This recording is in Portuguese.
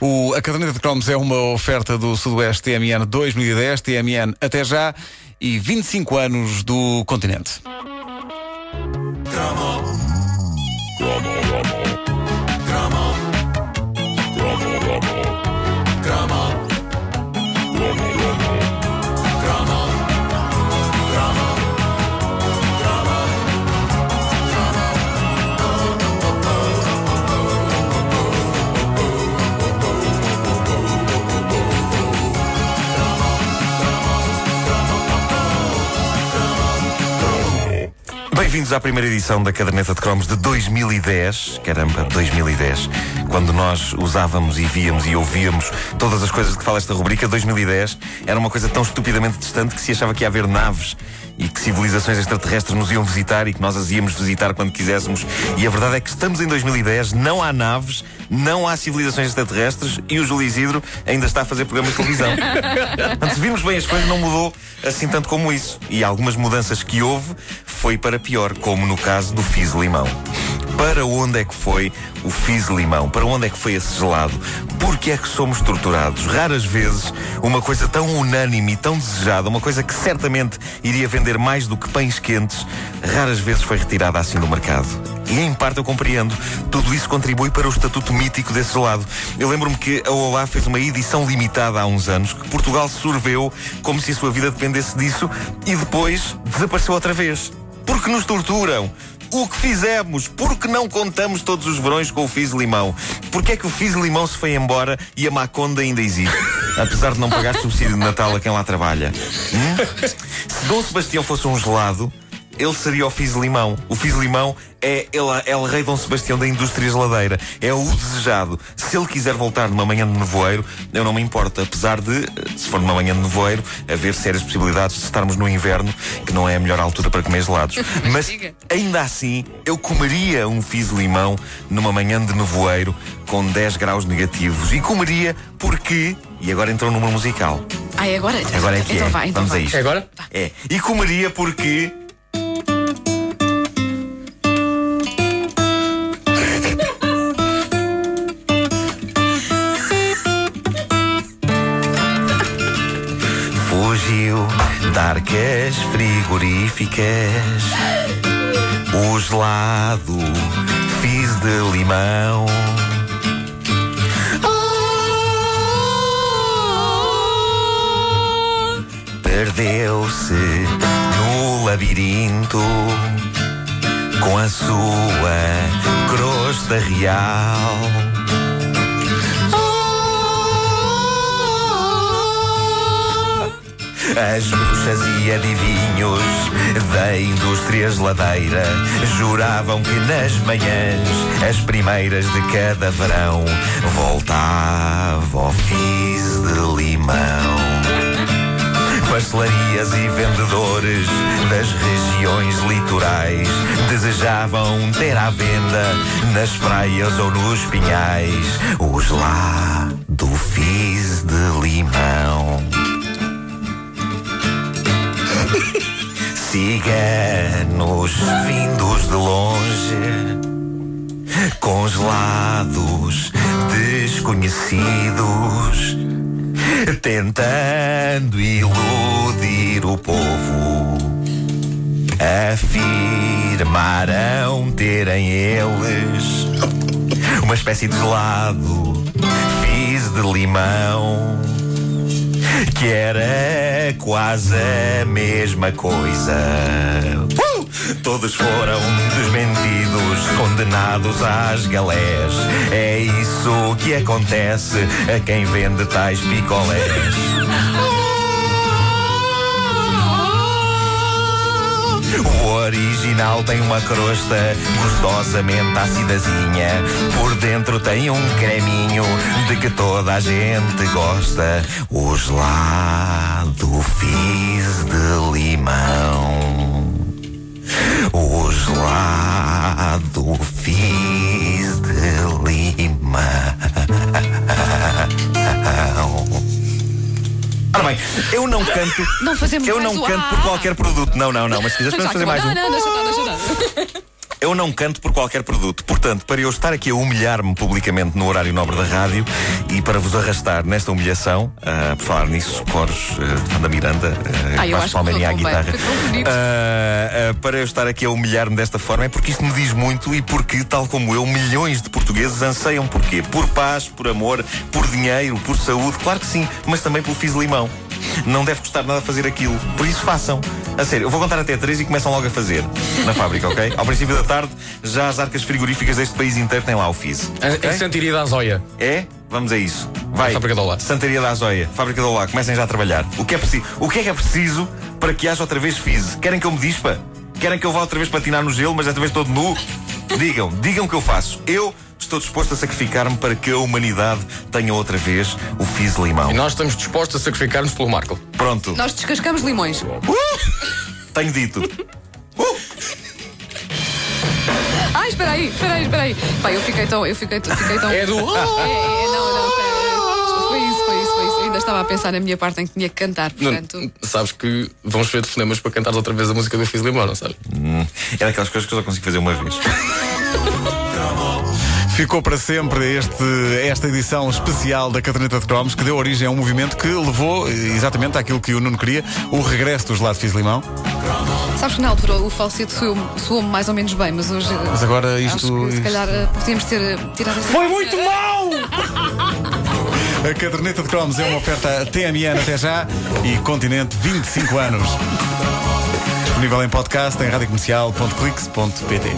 O, a caderneta de cromos é uma oferta do Sudoeste TMN 2010, TMN até já e 25 anos do continente. Bem-vindos à primeira edição da Caderneta de Cromos de 2010. Caramba, 2010. Quando nós usávamos e víamos e ouvíamos todas as coisas de que fala esta rubrica, 2010 era uma coisa tão estupidamente distante que se achava que ia haver naves e que civilizações extraterrestres nos iam visitar e que nós as íamos visitar quando quiséssemos. E a verdade é que estamos em 2010, não há naves, não há civilizações extraterrestres e o Júlio Isidro ainda está a fazer programas de televisão. Portanto, se vimos bem as coisas, não mudou assim tanto como isso. E algumas mudanças que houve foi para pior, como no caso do Fizz Limão. Para onde é que foi o Fizz Limão? Para onde é que foi esse gelado? Por que é que somos torturados? Raras vezes uma coisa tão unânime e tão desejada, uma coisa que certamente iria vender mais do que pães quentes, raras vezes foi retirada assim do mercado. E em parte eu compreendo. Tudo isso contribui para o estatuto mítico desse gelado. Eu lembro-me que a Olá fez uma edição limitada há uns anos que Portugal sorveu como se a sua vida dependesse disso e depois desapareceu outra vez. Porque nos torturam. O que fizemos? Por que não contamos todos os verões com o Fiz Limão? Porquê é que o Fiz Limão se foi embora e a Maconda ainda existe? Apesar de não pagar subsídio de Natal a quem lá trabalha. Hum? Se Dom Sebastião fosse um gelado, ele seria o Fiz Limão. O Fiz Limão é ele, é o rei Dom Sebastião da indústria geladeira. É o desejado. Se ele quiser voltar numa manhã de nevoeiro, eu não me importo. Apesar de, se for numa manhã de nevoeiro, haver sérias possibilidades de estarmos no inverno, que não é a melhor altura para comer gelados. Mas ainda assim, eu comeria um Fiz Limão numa manhã de nevoeiro com 10 graus negativos. E comeria porque. E agora entrou numa musical. Ah, é agora? Agora é que então é. Vai, então Vamos vai. a isto. É agora? É. E comeria porque. Fugiu de arcas frigoríficas O gelado fiz de limão Perdeu-se no labirinto com a sua crosta real. As bruxas e adivinhos da indústria geladeira juravam que nas manhãs, as primeiras de cada verão, voltava o fiz de limão. Pastelarias e vendedores das regiões litorais desejavam ter à venda nas praias ou nos pinhais o gelado fiz de limão. Ciganos vindos de longe, congelados, desconhecidos, tentando iludir o povo. Afirmaram terem eles uma espécie de gelado, fiz de limão que era quase a mesma coisa. Uh! Todos foram desmentidos, condenados às galés. É isso que acontece a quem vende tais picolés. O original tem uma crosta gostosamente acidazinha. Por dentro tem um creminho de que toda a gente gosta. O gelado fiz de limão. O gelado fiz Ora bem, eu não canto. Não fazemos Eu mais não o canto por ah. qualquer produto. Não, não, não. Mas se quiseres, podemos fazer mais um. Não, não, deixa estar, deixa estar. Eu não canto por qualquer produto. Portanto, para eu estar aqui a humilhar-me publicamente no horário nobre da rádio e para vos arrastar nesta humilhação, uh, por falar nisso, coros uh, de Fanda Miranda, uh, ah, eu acho que à guitarra. Uh, uh, para eu estar aqui a humilhar-me desta forma é porque isto me diz muito e porque, tal como eu, milhões de portugueses anseiam por quê? Por paz, por amor, por dinheiro, por saúde, claro que sim, mas também pelo fiz limão. Não deve custar nada fazer aquilo. Por isso façam. A sério, eu vou contar até três e começam logo a fazer na fábrica, ok? Ao princípio da tarde, já as arcas frigoríficas deste país inteiro têm lá o FIS. Okay? Em Santiria da Azóia. É? Vamos a isso. Vai. fábrica do Olá. Santaria da Azóia. Fábrica do Olá. Comecem já a trabalhar. O que, é preciso, o que é que é preciso para que haja outra vez FIS? Querem que eu me dispa? Querem que eu vá outra vez patinar no gelo, mas desta vez todo nu? Digam, digam o que eu faço. Eu estou disposto a sacrificar-me para que a humanidade tenha outra vez o Fizz limão. E nós estamos dispostos a sacrificar-nos pelo Marco. Pronto. Nós descascamos limões. Uh! Tenho dito. Uh! Ai, espera aí, espera aí, espera aí. Pai, eu fiquei tão. Eu fiquei, fiquei tão. É do. É, é, não, não, espera. Foi isso, foi isso, foi isso. Eu ainda estava a pensar na minha parte em que tinha que cantar, portanto. Não, sabes que vamos ver telefonemas para cantar outra vez a música do Fiz Limão, não sabes? Hum, é daquelas coisas que eu só consigo fazer uma vez. Ficou para sempre este, esta edição especial da Caderneta de Cromos que deu origem a um movimento que levou exatamente àquilo que o Nuno queria, o regresso dos Lados Fiz Limão. Sabes que na altura o falsete soou-me mais ou menos bem, mas hoje. Mas agora isto. Acho que, se calhar eh, podíamos ter eh, tirado. Foi muito mal! A caderneta de cromos é uma oferta TMN até já e Continente 25 anos. Disponível em podcast em radiocomercial.clix.pt.